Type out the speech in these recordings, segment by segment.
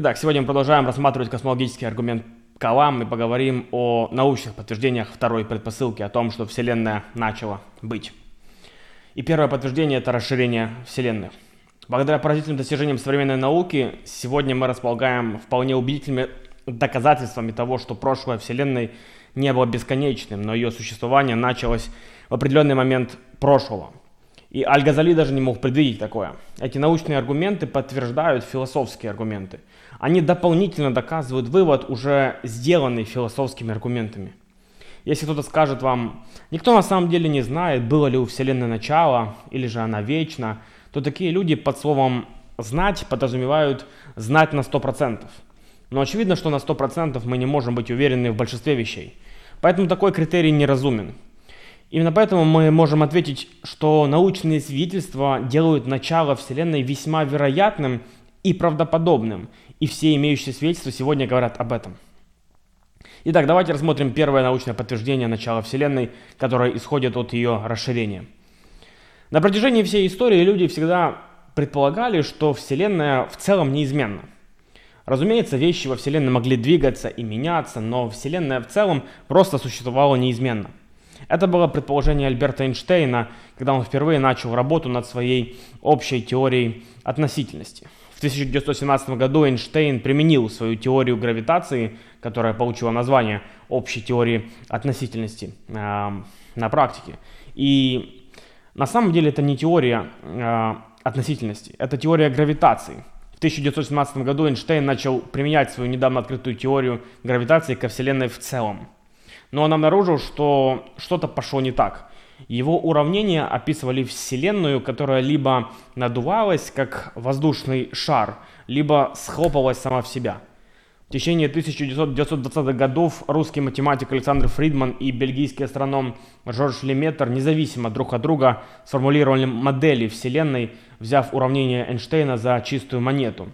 Итак, сегодня мы продолжаем рассматривать космологический аргумент Калам и поговорим о научных подтверждениях второй предпосылки, о том, что Вселенная начала быть. И первое подтверждение – это расширение Вселенной. Благодаря поразительным достижениям современной науки, сегодня мы располагаем вполне убедительными доказательствами того, что прошлое Вселенной не было бесконечным, но ее существование началось в определенный момент прошлого. И Аль-Газали даже не мог предвидеть такое. Эти научные аргументы подтверждают философские аргументы. Они дополнительно доказывают вывод, уже сделанный философскими аргументами. Если кто-то скажет вам, никто на самом деле не знает, было ли у Вселенной начало, или же она вечна, то такие люди под словом «знать» подразумевают «знать на 100%». Но очевидно, что на 100% мы не можем быть уверены в большинстве вещей. Поэтому такой критерий неразумен. Именно поэтому мы можем ответить, что научные свидетельства делают начало Вселенной весьма вероятным и правдоподобным, и все имеющиеся свидетельства сегодня говорят об этом. Итак, давайте рассмотрим первое научное подтверждение начала Вселенной, которое исходит от ее расширения. На протяжении всей истории люди всегда предполагали, что Вселенная в целом неизменна. Разумеется, вещи во Вселенной могли двигаться и меняться, но Вселенная в целом просто существовала неизменно. Это было предположение Альберта Эйнштейна, когда он впервые начал работу над своей общей теорией относительности. В 1917 году Эйнштейн применил свою теорию гравитации, которая получила название общей теории относительности э, на практике. И на самом деле это не теория э, относительности, это теория гравитации. В 1917 году Эйнштейн начал применять свою недавно открытую теорию гравитации ко Вселенной в целом. Но он обнаружил, что что-то пошло не так. Его уравнения описывали Вселенную, которая либо надувалась, как воздушный шар, либо схлопывалась сама в себя. В течение 1920-х годов русский математик Александр Фридман и бельгийский астроном Жорж Леметр независимо друг от друга сформулировали модели Вселенной, взяв уравнение Эйнштейна за чистую монету.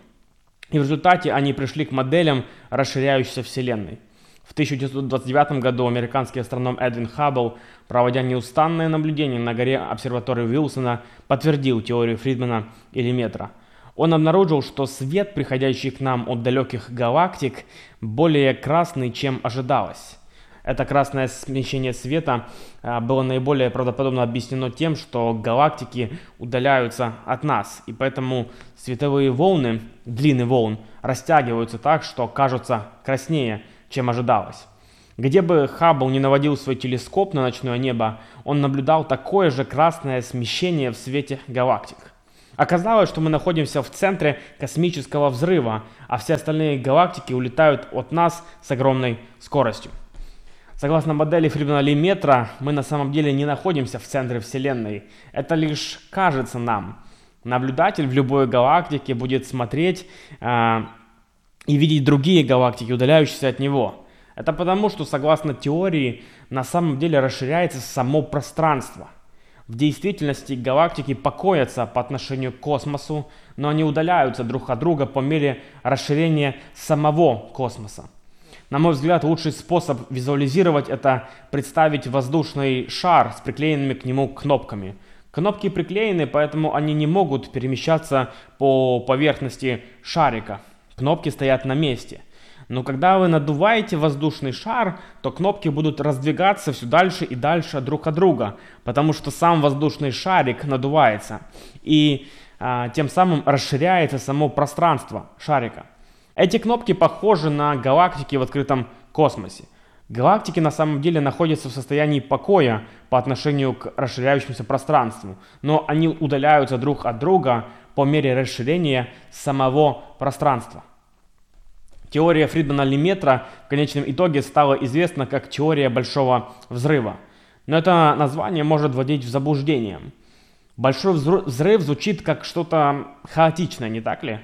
И в результате они пришли к моделям расширяющейся Вселенной. В 1929 году американский астроном Эдвин Хаббл, проводя неустанное наблюдение на горе обсерватории Уилсона, подтвердил теорию Фридмана и Леметра. Он обнаружил, что свет, приходящий к нам от далеких галактик, более красный, чем ожидалось. Это красное смещение света а, было наиболее правдоподобно объяснено тем, что галактики удаляются от нас, и поэтому световые волны, длины волн, растягиваются так, что кажутся краснее – чем ожидалось. Где бы Хаббл не наводил свой телескоп на ночное небо, он наблюдал такое же красное смещение в свете галактик. Оказалось, что мы находимся в центре космического взрыва, а все остальные галактики улетают от нас с огромной скоростью. Согласно модели Фридмана-Леметра, мы на самом деле не находимся в центре Вселенной. Это лишь кажется нам. Наблюдатель в любой галактике будет смотреть э, и видеть другие галактики, удаляющиеся от него. Это потому, что согласно теории на самом деле расширяется само пространство. В действительности галактики покоятся по отношению к космосу, но они удаляются друг от друга по мере расширения самого космоса. На мой взгляд, лучший способ визуализировать это представить воздушный шар с приклеенными к нему кнопками. Кнопки приклеены, поэтому они не могут перемещаться по поверхности шарика. Кнопки стоят на месте. Но когда вы надуваете воздушный шар, то кнопки будут раздвигаться все дальше и дальше друг от друга, потому что сам воздушный шарик надувается. И а, тем самым расширяется само пространство шарика. Эти кнопки похожи на галактики в открытом космосе. Галактики на самом деле находятся в состоянии покоя по отношению к расширяющемуся пространству, но они удаляются друг от друга по мере расширения самого пространства. Теория Фридмана-Леметра в конечном итоге стала известна как теория Большого Взрыва. Но это название может вводить в заблуждение. Большой взрыв звучит как что-то хаотичное, не так ли?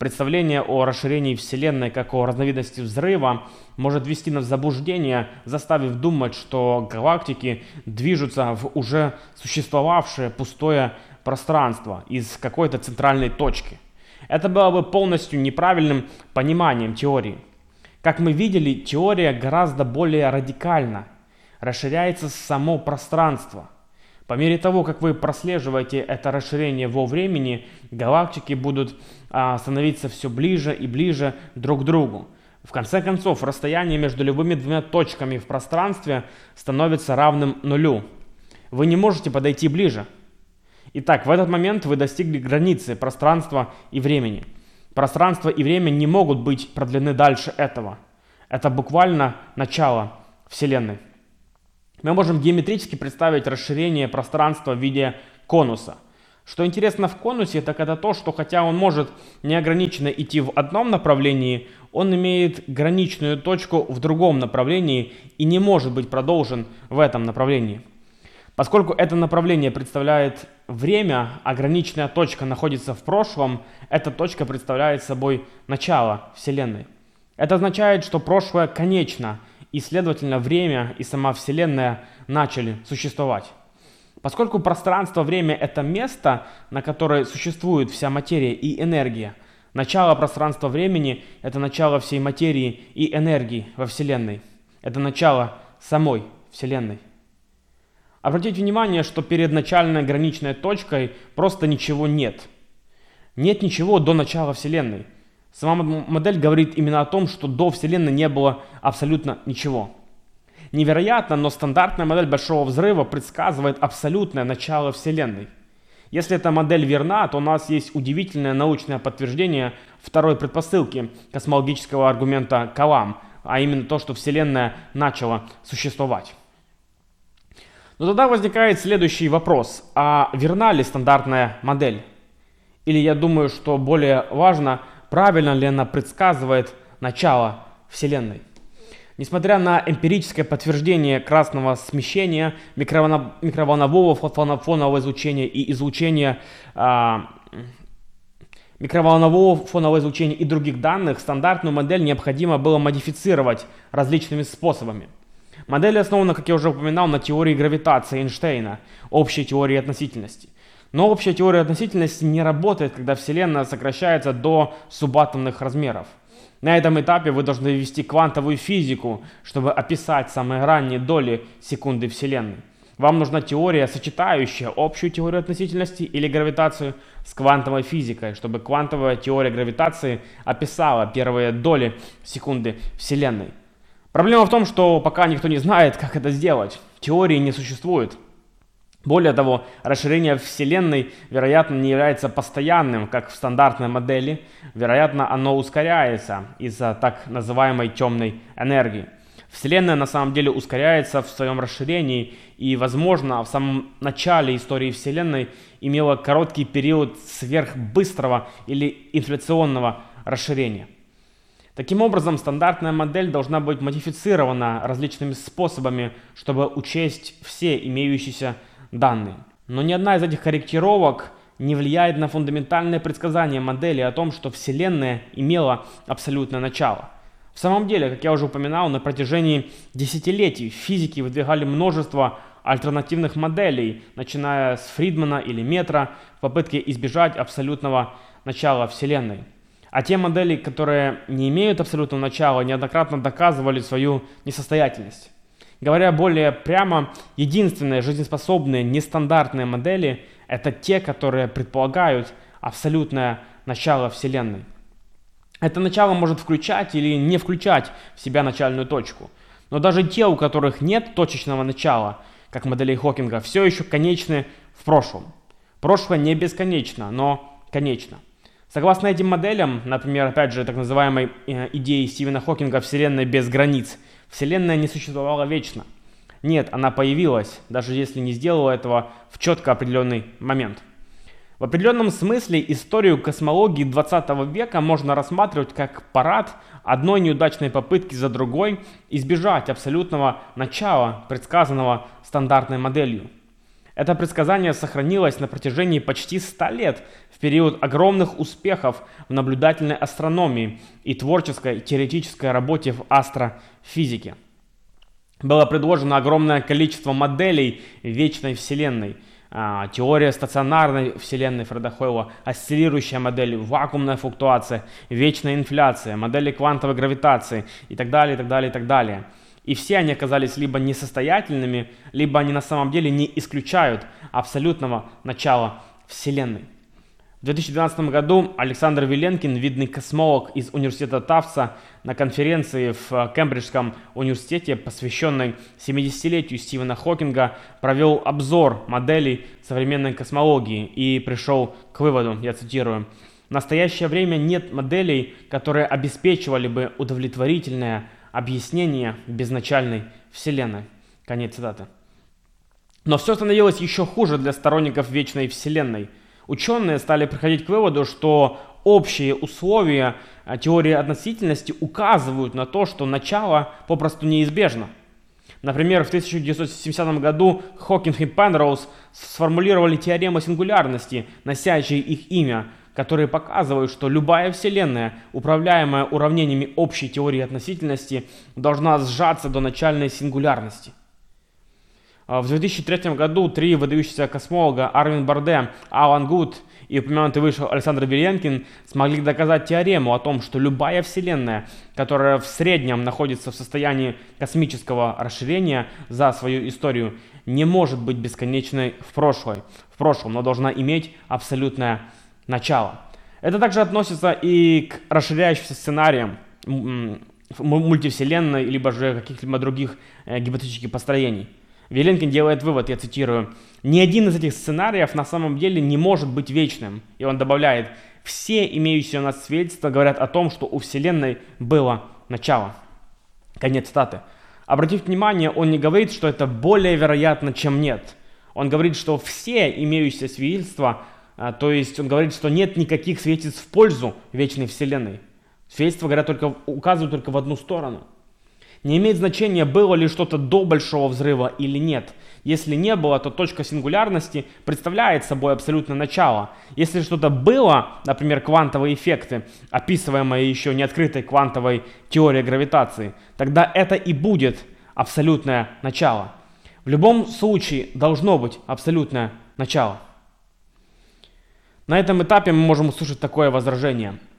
Представление о расширении Вселенной как о разновидности взрыва может ввести нас в заблуждение, заставив думать, что галактики движутся в уже существовавшее пустое пространство из какой-то центральной точки. Это было бы полностью неправильным пониманием теории. Как мы видели, теория гораздо более радикальна. Расширяется само пространство – По мере того, как вы прослеживаете это расширение во времени, галактики будут а, становиться все ближе и ближе друг к другу. В конце концов, расстояние между любыми двумя точками в пространстве становится равным нулю. Вы не можете подойти ближе. Итак, в этот момент вы достигли границы пространства и времени. Пространство и время не могут быть продлены дальше этого. Это буквально начало Вселенной. Мы можем геометрически представить расширение пространства в виде конуса. Что интересно в конусе, так это то, что хотя он может неограниченно идти в одном направлении, он имеет граничную точку в другом направлении и не может быть продолжен в этом направлении. Поскольку это направление представляет время, а точка находится в прошлом, эта точка представляет собой начало Вселенной. Это означает, что прошлое конечно – и, следовательно, время и сама Вселенная начали существовать. Поскольку пространство-время – это место, на которое существует вся материя и энергия, начало пространства-времени – это начало всей материи и энергии во Вселенной. Это начало самой Вселенной. Обратите внимание, что перед начальной граничной точкой просто ничего нет. Нет ничего до начала Вселенной – Сама модель говорит именно о том, что до Вселенной не было абсолютно ничего. Невероятно, но стандартная модель Большого Взрыва предсказывает абсолютное начало Вселенной. Если эта модель верна, то у нас есть удивительное научное подтверждение второй предпосылки космологического аргумента Калам, а именно то, что Вселенная начала существовать. Но тогда возникает следующий вопрос. А верна ли стандартная модель? Или я думаю, что более важно, правильно ли она предсказывает начало Вселенной. Несмотря на эмпирическое подтверждение красного смещения, микроволнового фонового излучения и излучения а, микроволнового фонового излучения и других данных, стандартную модель необходимо было модифицировать различными способами. Модель основана, как я уже упоминал, на теории гравитации Эйнштейна, общей теории относительности. Но общая теория относительности не работает, когда Вселенная сокращается до субатомных размеров. На этом этапе вы должны ввести квантовую физику, чтобы описать самые ранние доли секунды Вселенной. Вам нужна теория, сочетающая общую теорию относительности или гравитацию с квантовой физикой, чтобы квантовая теория гравитации описала первые доли секунды Вселенной. Проблема в том, что пока никто не знает, как это сделать. Теории не существует. Более того, расширение Вселенной, вероятно, не является постоянным, как в стандартной модели. Вероятно, оно ускоряется из-за так называемой темной энергии. Вселенная на самом деле ускоряется в своем расширении и, возможно, в самом начале истории Вселенной имела короткий период сверхбыстрого или инфляционного расширения. Таким образом, стандартная модель должна быть модифицирована различными способами, чтобы учесть все имеющиеся данные. Но ни одна из этих корректировок не влияет на фундаментальное предсказание модели о том, что Вселенная имела абсолютное начало. В самом деле, как я уже упоминал, на протяжении десятилетий физики выдвигали множество альтернативных моделей, начиная с Фридмана или Метра, в попытке избежать абсолютного начала Вселенной. А те модели, которые не имеют абсолютного начала, неоднократно доказывали свою несостоятельность. Говоря более прямо, единственные жизнеспособные нестандартные модели – это те, которые предполагают абсолютное начало Вселенной. Это начало может включать или не включать в себя начальную точку. Но даже те, у которых нет точечного начала, как моделей Хокинга, все еще конечны в прошлом. Прошлое не бесконечно, но конечно. Согласно этим моделям, например, опять же, так называемой э, идеи Стивена Хокинга «Вселенная без границ», Вселенная не существовала вечно. Нет, она появилась, даже если не сделала этого в четко определенный момент. В определенном смысле историю космологии 20 века можно рассматривать как парад одной неудачной попытки за другой избежать абсолютного начала, предсказанного стандартной моделью. Это предсказание сохранилось на протяжении почти 100 лет в период огромных успехов в наблюдательной астрономии и творческой теоретической работе в астрофизике. Было предложено огромное количество моделей вечной Вселенной. А, теория стационарной Вселенной Фреда Хойла, осциллирующая модель, вакуумная флуктуация, вечная инфляция, модели квантовой гравитации и так далее, и так далее, и так далее. И все они оказались либо несостоятельными, либо они на самом деле не исключают абсолютного начала Вселенной. В 2012 году Александр Виленкин, видный космолог из университета Тавса, на конференции в Кембриджском университете, посвященной 70-летию Стивена Хокинга, провел обзор моделей современной космологии и пришел к выводу, я цитирую, «В настоящее время нет моделей, которые обеспечивали бы удовлетворительное объяснение безначальной Вселенной». Конец цитаты. Но все становилось еще хуже для сторонников вечной Вселенной – ученые стали приходить к выводу, что общие условия а, теории относительности указывают на то, что начало попросту неизбежно. Например, в 1970 году Хокинг и Пенроуз сформулировали теорему сингулярности, носящие их имя, которые показывают, что любая вселенная, управляемая уравнениями общей теории относительности, должна сжаться до начальной сингулярности. А, в 2003 году три выдающихся космолога Арвин Барде, Алан Гуд и упомянутый выше Александр Беленкин смогли доказать теорему о том, что любая Вселенная, которая в среднем находится в состоянии космического расширения за свою историю, не может быть бесконечной в, прошлой, в прошлом, но должна иметь абсолютное начало. Это также относится и к расширяющимся сценариям мультивселенной, либо же каких-либо других э, гипотетических построений. Веленкин делает вывод, я цитирую, «Ни один из этих сценариев на самом деле не может быть вечным». И он добавляет, «Все имеющиеся у нас свидетельства говорят о том, что у Вселенной было начало». Конец цитаты. Обратите внимание, он не говорит, что это более вероятно, чем нет. Он говорит, что все имеющиеся свидетельства, то есть он говорит, что нет никаких свидетельств в пользу вечной Вселенной. Свидетельства говорят только, указывают только в одну сторону – не имеет значения, было ли что-то до большого взрыва или нет. Если не было, то точка сингулярности представляет собой абсолютно начало. Если что-то было, например, квантовые эффекты, описываемые еще не открытой квантовой теорией гравитации, тогда это и будет абсолютное начало. В любом случае должно быть абсолютное начало. На этом этапе мы можем услышать такое возражение –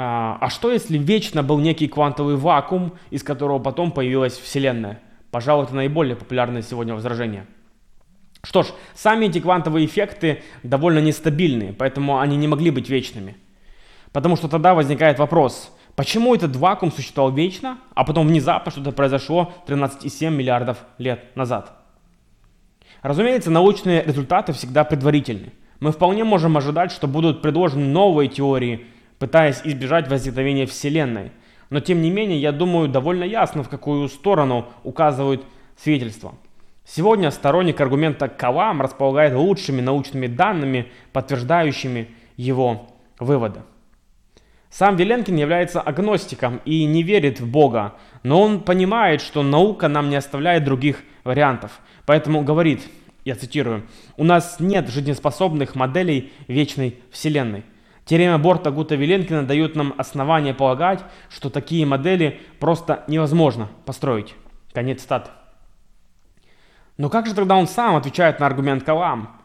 а, а что если вечно был некий квантовый вакуум, из которого потом появилась Вселенная? Пожалуй, это наиболее популярное сегодня возражение. Что ж, сами эти квантовые эффекты довольно нестабильные, поэтому они не могли быть вечными. Потому что тогда возникает вопрос, почему этот вакуум существовал вечно, а потом внезапно что-то произошло 13,7 миллиардов лет назад? Разумеется, научные результаты всегда предварительны. Мы вполне можем ожидать, что будут предложены новые теории пытаясь избежать возникновения Вселенной. Но тем не менее, я думаю, довольно ясно, в какую сторону указывают свидетельства. Сегодня сторонник аргумента Калам располагает лучшими научными данными, подтверждающими его выводы. Сам Веленкин является агностиком и не верит в Бога, но он понимает, что наука нам не оставляет других вариантов. Поэтому говорит, я цитирую, «У нас нет жизнеспособных моделей вечной Вселенной». Теорема Борта Гута Виленкина дает нам основание полагать, что такие модели просто невозможно построить. Конец стат. Но как же тогда он сам отвечает на аргумент Калам?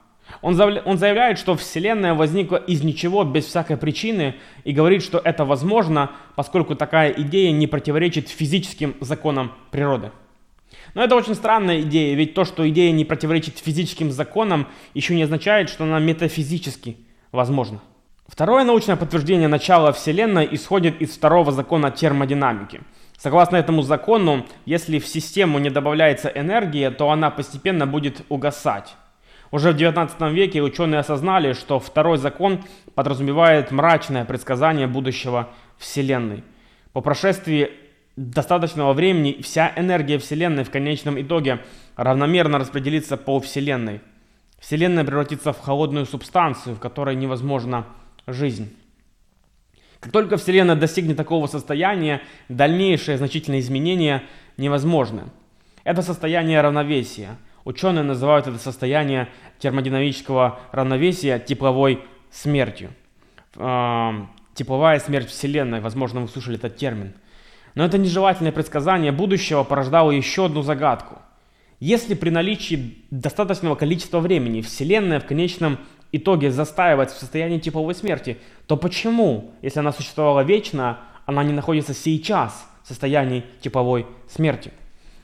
Он заявляет, что Вселенная возникла из ничего, без всякой причины, и говорит, что это возможно, поскольку такая идея не противоречит физическим законам природы. Но это очень странная идея, ведь то, что идея не противоречит физическим законам, еще не означает, что она метафизически возможна. Второе научное подтверждение начала Вселенной исходит из второго закона термодинамики. Согласно этому закону, если в систему не добавляется энергия, то она постепенно будет угасать. Уже в 19 веке ученые осознали, что второй закон подразумевает мрачное предсказание будущего Вселенной. По прошествии достаточного времени вся энергия Вселенной в конечном итоге равномерно распределится по Вселенной. Вселенная превратится в холодную субстанцию, в которой невозможно жизнь. Как только Вселенная достигнет такого состояния, дальнейшие значительные изменения невозможны. Это состояние равновесия. Ученые называют это состояние термодинамического равновесия тепловой смертью. Тепловая смерть Вселенной, возможно, вы слышали этот термин. Но это нежелательное предсказание будущего порождало еще одну загадку. Если при наличии достаточного количества времени Вселенная в конечном итоге застаивать в состоянии тепловой смерти, то почему, если она существовала вечно, она не находится сейчас в состоянии тепловой смерти?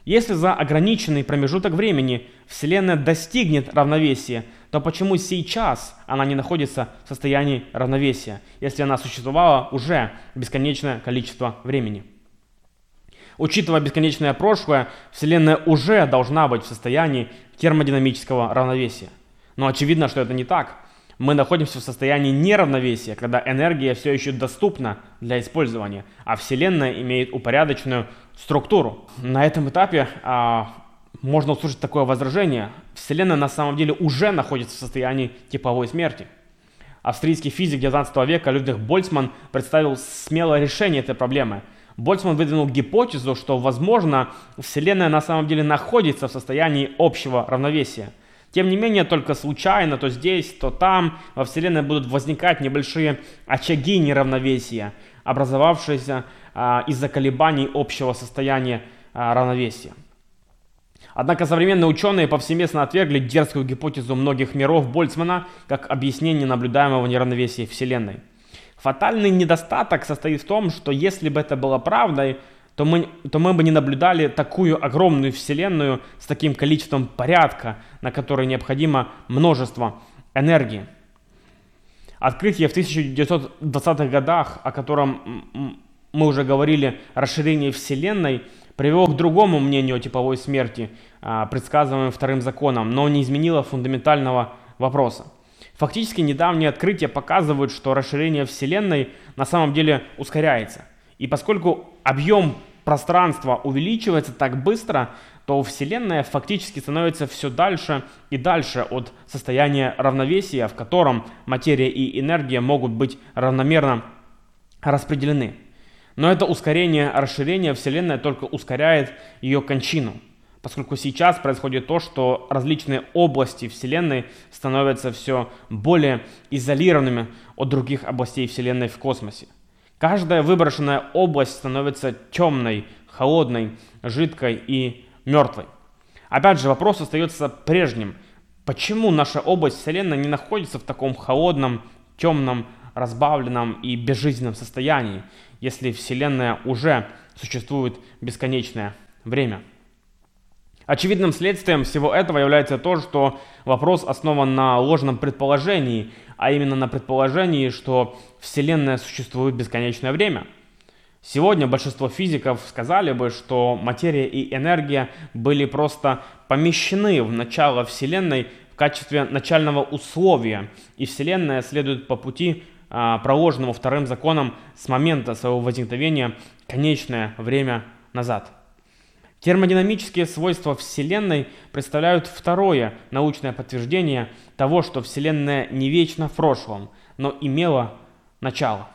Если за ограниченный промежуток времени Вселенная достигнет равновесия, то почему сейчас она не находится в состоянии равновесия, если она существовала уже бесконечное количество времени? Учитывая бесконечное прошлое, Вселенная уже должна быть в состоянии термодинамического равновесия. Но очевидно, что это не так. Мы находимся в состоянии неравновесия, когда энергия все еще доступна для использования, а Вселенная имеет упорядоченную структуру. На этом этапе а, можно услышать такое возражение. Вселенная на самом деле уже находится в состоянии типовой смерти. Австрийский физик 19 века Людвиг Больцман представил смелое решение этой проблемы. Больцман выдвинул гипотезу, что, возможно, Вселенная на самом деле находится в состоянии общего равновесия – тем не менее, только случайно, то здесь, то там во Вселенной будут возникать небольшие очаги неравновесия, образовавшиеся а, из-за колебаний общего состояния а, равновесия. Однако современные ученые повсеместно отвергли дерзкую гипотезу многих миров Больцмана как объяснение наблюдаемого неравновесия Вселенной. Фатальный недостаток состоит в том, что если бы это было правдой, то мы, то мы бы не наблюдали такую огромную Вселенную с таким количеством порядка, на который необходимо множество энергии. Открытие в 1920-х годах, о котором мы уже говорили, расширение Вселенной, привело к другому мнению о типовой смерти, а, предсказываемым вторым законом, но не изменило фундаментального вопроса. Фактически недавние открытия показывают, что расширение Вселенной на самом деле ускоряется. И поскольку объем пространство увеличивается так быстро, то Вселенная фактически становится все дальше и дальше от состояния равновесия, в котором материя и энергия могут быть равномерно распределены. Но это ускорение расширения Вселенной только ускоряет ее кончину, поскольку сейчас происходит то, что различные области Вселенной становятся все более изолированными от других областей Вселенной в космосе. Каждая выброшенная область становится темной, холодной, жидкой и мертвой. Опять же, вопрос остается прежним. Почему наша область Вселенной не находится в таком холодном, темном, разбавленном и безжизненном состоянии, если Вселенная уже существует бесконечное время? Очевидным следствием всего этого является то, что вопрос основан на ложном предположении, а именно на предположении, что Вселенная существует бесконечное время. Сегодня большинство физиков сказали бы, что материя и энергия были просто помещены в начало Вселенной в качестве начального условия, и Вселенная следует по пути, а, проложенному вторым законом с момента своего возникновения конечное время назад. Термодинамические свойства Вселенной представляют второе научное подтверждение того, что Вселенная не вечна в прошлом, но имела начало.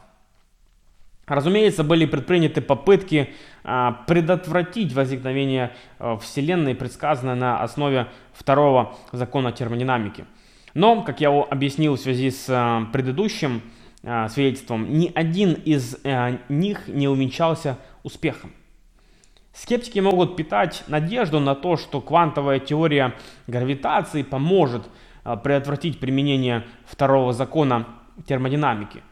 Разумеется, были предприняты попытки а, предотвратить возникновение а, Вселенной, предсказанное на основе второго закона термодинамики. Но, как я объяснил в связи с а, предыдущим а, свидетельством, ни один из них не увенчался успехом. Скептики могут питать надежду на то, что квантовая теория гравитации поможет а, предотвратить применение второго закона термодинамики.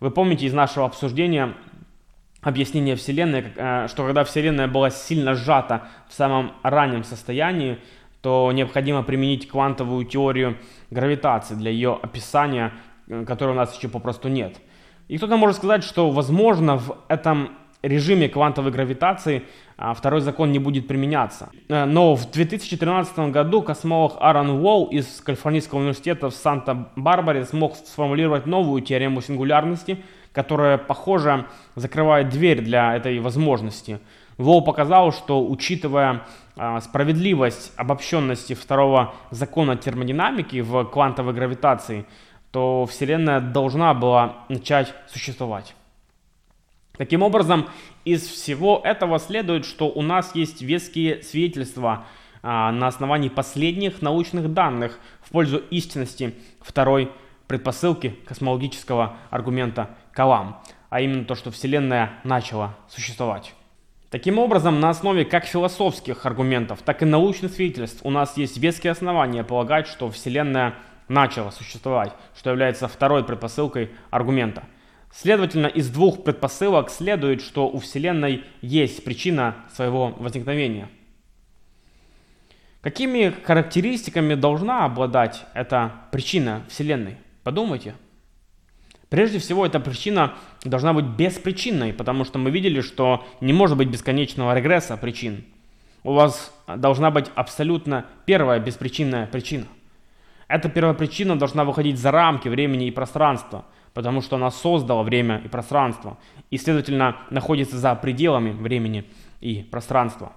Вы помните из нашего обсуждения объяснение Вселенной, а, что когда Вселенная была сильно сжата в самом раннем состоянии, то необходимо применить квантовую теорию гравитации для ее описания, э, которой у нас еще попросту нет. И кто-то может сказать, что возможно в этом режиме квантовой гравитации а, второй закон не будет применяться. Э, но в 2013 году космолог Аарон Уолл из Калифорнийского университета в Санта-Барбаре смог сформулировать новую теорему сингулярности, которая, похоже, закрывает дверь для этой возможности. Уолл показал, что учитывая а, справедливость обобщенности второго закона термодинамики в квантовой гравитации, то Вселенная должна была начать существовать. Таким образом, из всего этого следует, что у нас есть веские свидетельства а, на основании последних научных данных в пользу истинности второй предпосылки космологического аргумента Калам, а именно то, что Вселенная начала существовать. Таким образом, на основе как философских аргументов, так и научных свидетельств у нас есть веские основания полагать, что Вселенная начала существовать, что является второй предпосылкой аргумента – Следовательно, из двух предпосылок следует, что у Вселенной есть причина своего возникновения. Какими характеристиками должна обладать эта причина Вселенной? Подумайте. Прежде всего, эта причина должна быть беспричинной, потому что мы видели, что не может быть бесконечного регресса причин. У вас должна быть абсолютно первая беспричинная причина. Эта первая причина должна выходить за рамки времени и пространства, потому что она создала время и пространство, и, следовательно, находится за пределами времени и пространства.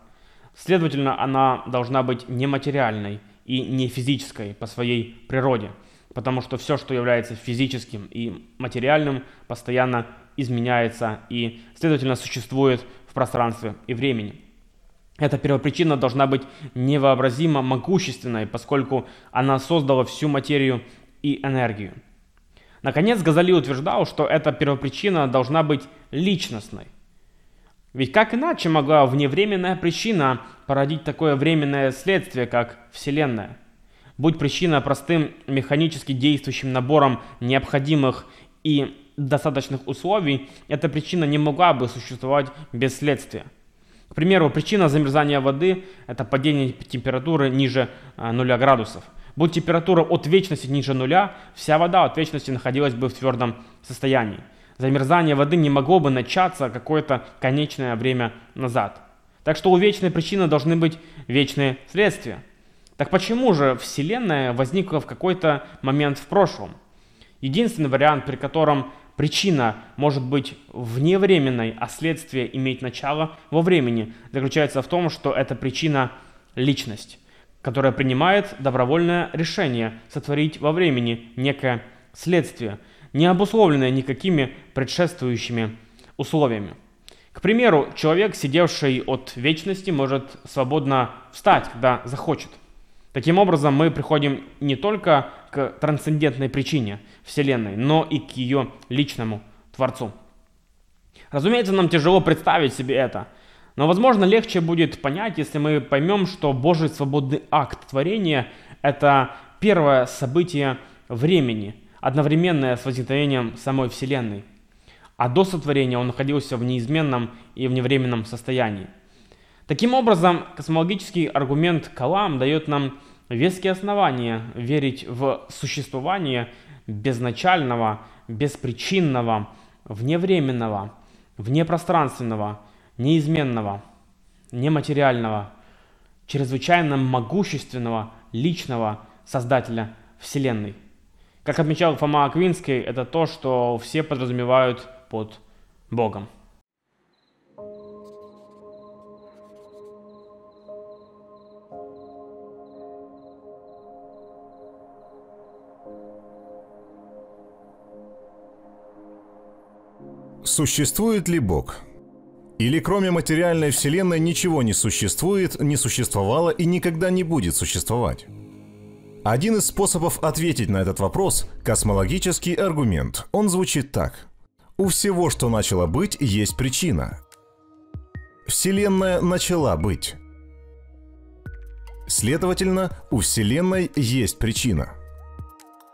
Следовательно, она должна быть нематериальной и не физической по своей природе – потому что все, что является физическим и материальным, постоянно изменяется и, следовательно, существует в пространстве и времени. Эта первопричина должна быть невообразимо могущественной, поскольку она создала всю материю и энергию. Наконец, Газали утверждал, что эта первопричина должна быть личностной. Ведь как иначе могла вневременная причина породить такое временное следствие, как Вселенная – Будь причина простым механически действующим набором необходимых и достаточных условий, эта причина не могла бы существовать без следствия. К примеру, причина замерзания воды – это падение температуры ниже 0 а, градусов. Будь температура от вечности ниже нуля, вся вода от вечности находилась бы в твердом состоянии. Замерзание воды не могло бы начаться какое-то конечное время назад. Так что у вечной причины должны быть вечные следствия. Так почему же Вселенная возникла в какой-то момент в прошлом? Единственный вариант, при котором причина может быть вневременной, а следствие иметь начало во времени, заключается в том, что эта причина – личность, которая принимает добровольное решение сотворить во времени некое следствие, не обусловленное никакими предшествующими условиями. К примеру, человек, сидевший от вечности, может свободно встать, когда захочет – Таким образом, мы приходим не только к трансцендентной причине Вселенной, но и к ее личному Творцу. Разумеется, нам тяжело представить себе это, но, возможно, легче будет понять, если мы поймем, что Божий свободный акт творения – это первое событие времени, одновременное с возникновением самой Вселенной. А до сотворения он находился в неизменном и вневременном состоянии. Таким образом, космологический аргумент Калам дает нам веские основания верить в существование безначального, беспричинного, вневременного, внепространственного, неизменного, нематериального, чрезвычайно могущественного личного Создателя Вселенной. Как отмечал Фома Аквинский, это то, что все подразумевают под Богом. Существует ли Бог? Или кроме материальной вселенной ничего не существует, не существовало и никогда не будет существовать? Один из способов ответить на этот вопрос – космологический аргумент. Он звучит так. У всего, что начало быть, есть причина. Вселенная начала быть. Следовательно, у Вселенной есть причина.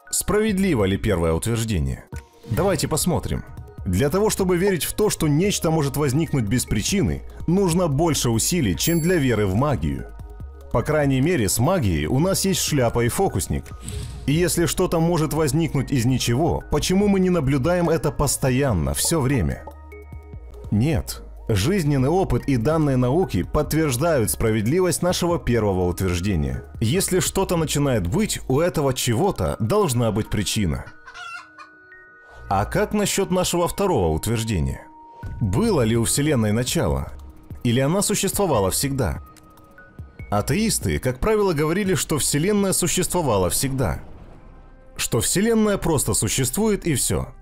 Справедливо ли первое утверждение? Давайте посмотрим – для того, чтобы верить в то, что нечто может возникнуть без причины, нужно больше усилий, чем для веры в магию. По крайней мере, с магией у нас есть шляпа и фокусник. И если что-то может возникнуть из ничего, почему мы не наблюдаем это постоянно, все время? Нет. Жизненный опыт и данные науки подтверждают справедливость нашего первого утверждения. Если что-то начинает быть, у этого чего-то должна быть причина – а как насчет нашего второго утверждения? Было ли у Вселенной начало? Или она существовала всегда? Атеисты, как правило, говорили, что Вселенная существовала всегда. Что Вселенная просто существует и все.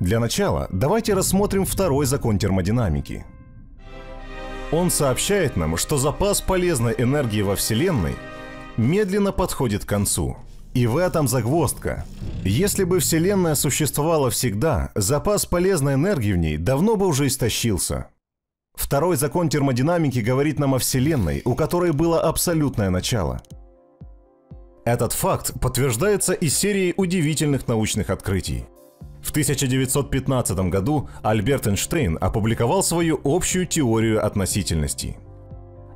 Для начала давайте рассмотрим второй закон термодинамики. Он сообщает нам, что запас полезной энергии во Вселенной медленно подходит к концу – и в этом загвоздка. Если бы Вселенная существовала всегда, запас полезной энергии в ней давно бы уже истощился. Второй закон термодинамики говорит нам о Вселенной, у которой было абсолютное начало. Этот факт подтверждается и серией удивительных научных открытий. В 1915 году Альберт Эйнштейн опубликовал свою общую теорию относительности –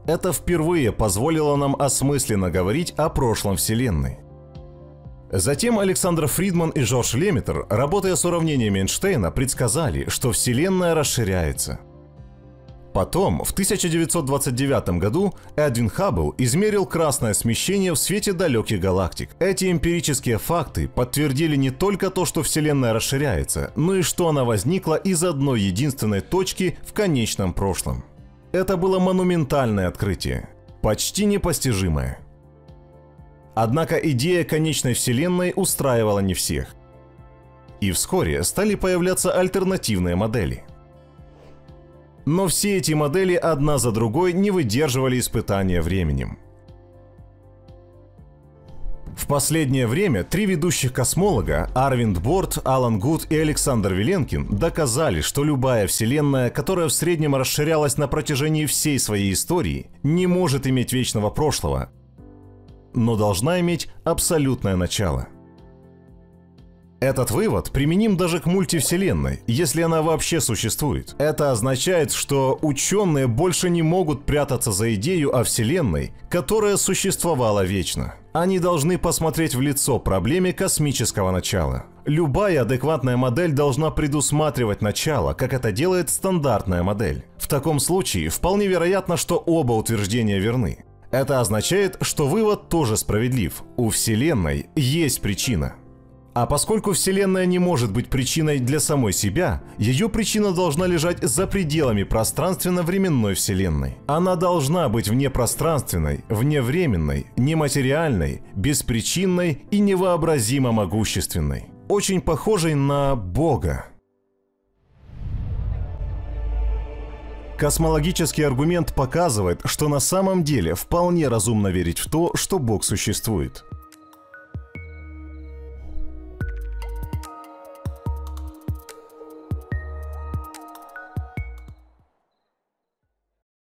Это впервые позволило нам осмысленно говорить о прошлом Вселенной. Затем Александр Фридман и Жорж Леметр, работая с уравнениями Эйнштейна, предсказали, что Вселенная расширяется – Потом, в 1929 году, Эдвин Хаббл измерил красное смещение в свете далеких галактик. Эти эмпирические факты подтвердили не только то, что Вселенная расширяется, но и что она возникла из одной единственной точки в конечном прошлом. Это было монументальное открытие, почти непостижимое. Однако идея конечной Вселенной устраивала не всех. И вскоре стали появляться альтернативные модели – но все эти модели одна за другой не выдерживали испытания временем. В последнее время три ведущих космолога Арвинд Борт, Алан Гуд и Александр Веленкин доказали, что любая вселенная, которая в среднем расширялась на протяжении всей своей истории, не может иметь вечного прошлого, но должна иметь абсолютное начало – этот вывод применим даже к мультивселенной, если она вообще существует. Это означает, что ученые больше не могут прятаться за идею о вселенной, которая существовала вечно. Они должны посмотреть в лицо проблеме космического начала. Любая адекватная модель должна предусматривать начало, как это делает стандартная модель. В таком случае вполне вероятно, что оба утверждения верны. Это означает, что вывод тоже справедлив. У Вселенной есть причина. А поскольку Вселенная не может быть причиной для самой себя, ее причина должна лежать за пределами пространственно-временной Вселенной. Она должна быть внепространственной, вневременной, нематериальной, беспричинной и невообразимо могущественной. Очень похожей на Бога. Космологический аргумент показывает, что на самом деле вполне разумно верить в то, что Бог существует –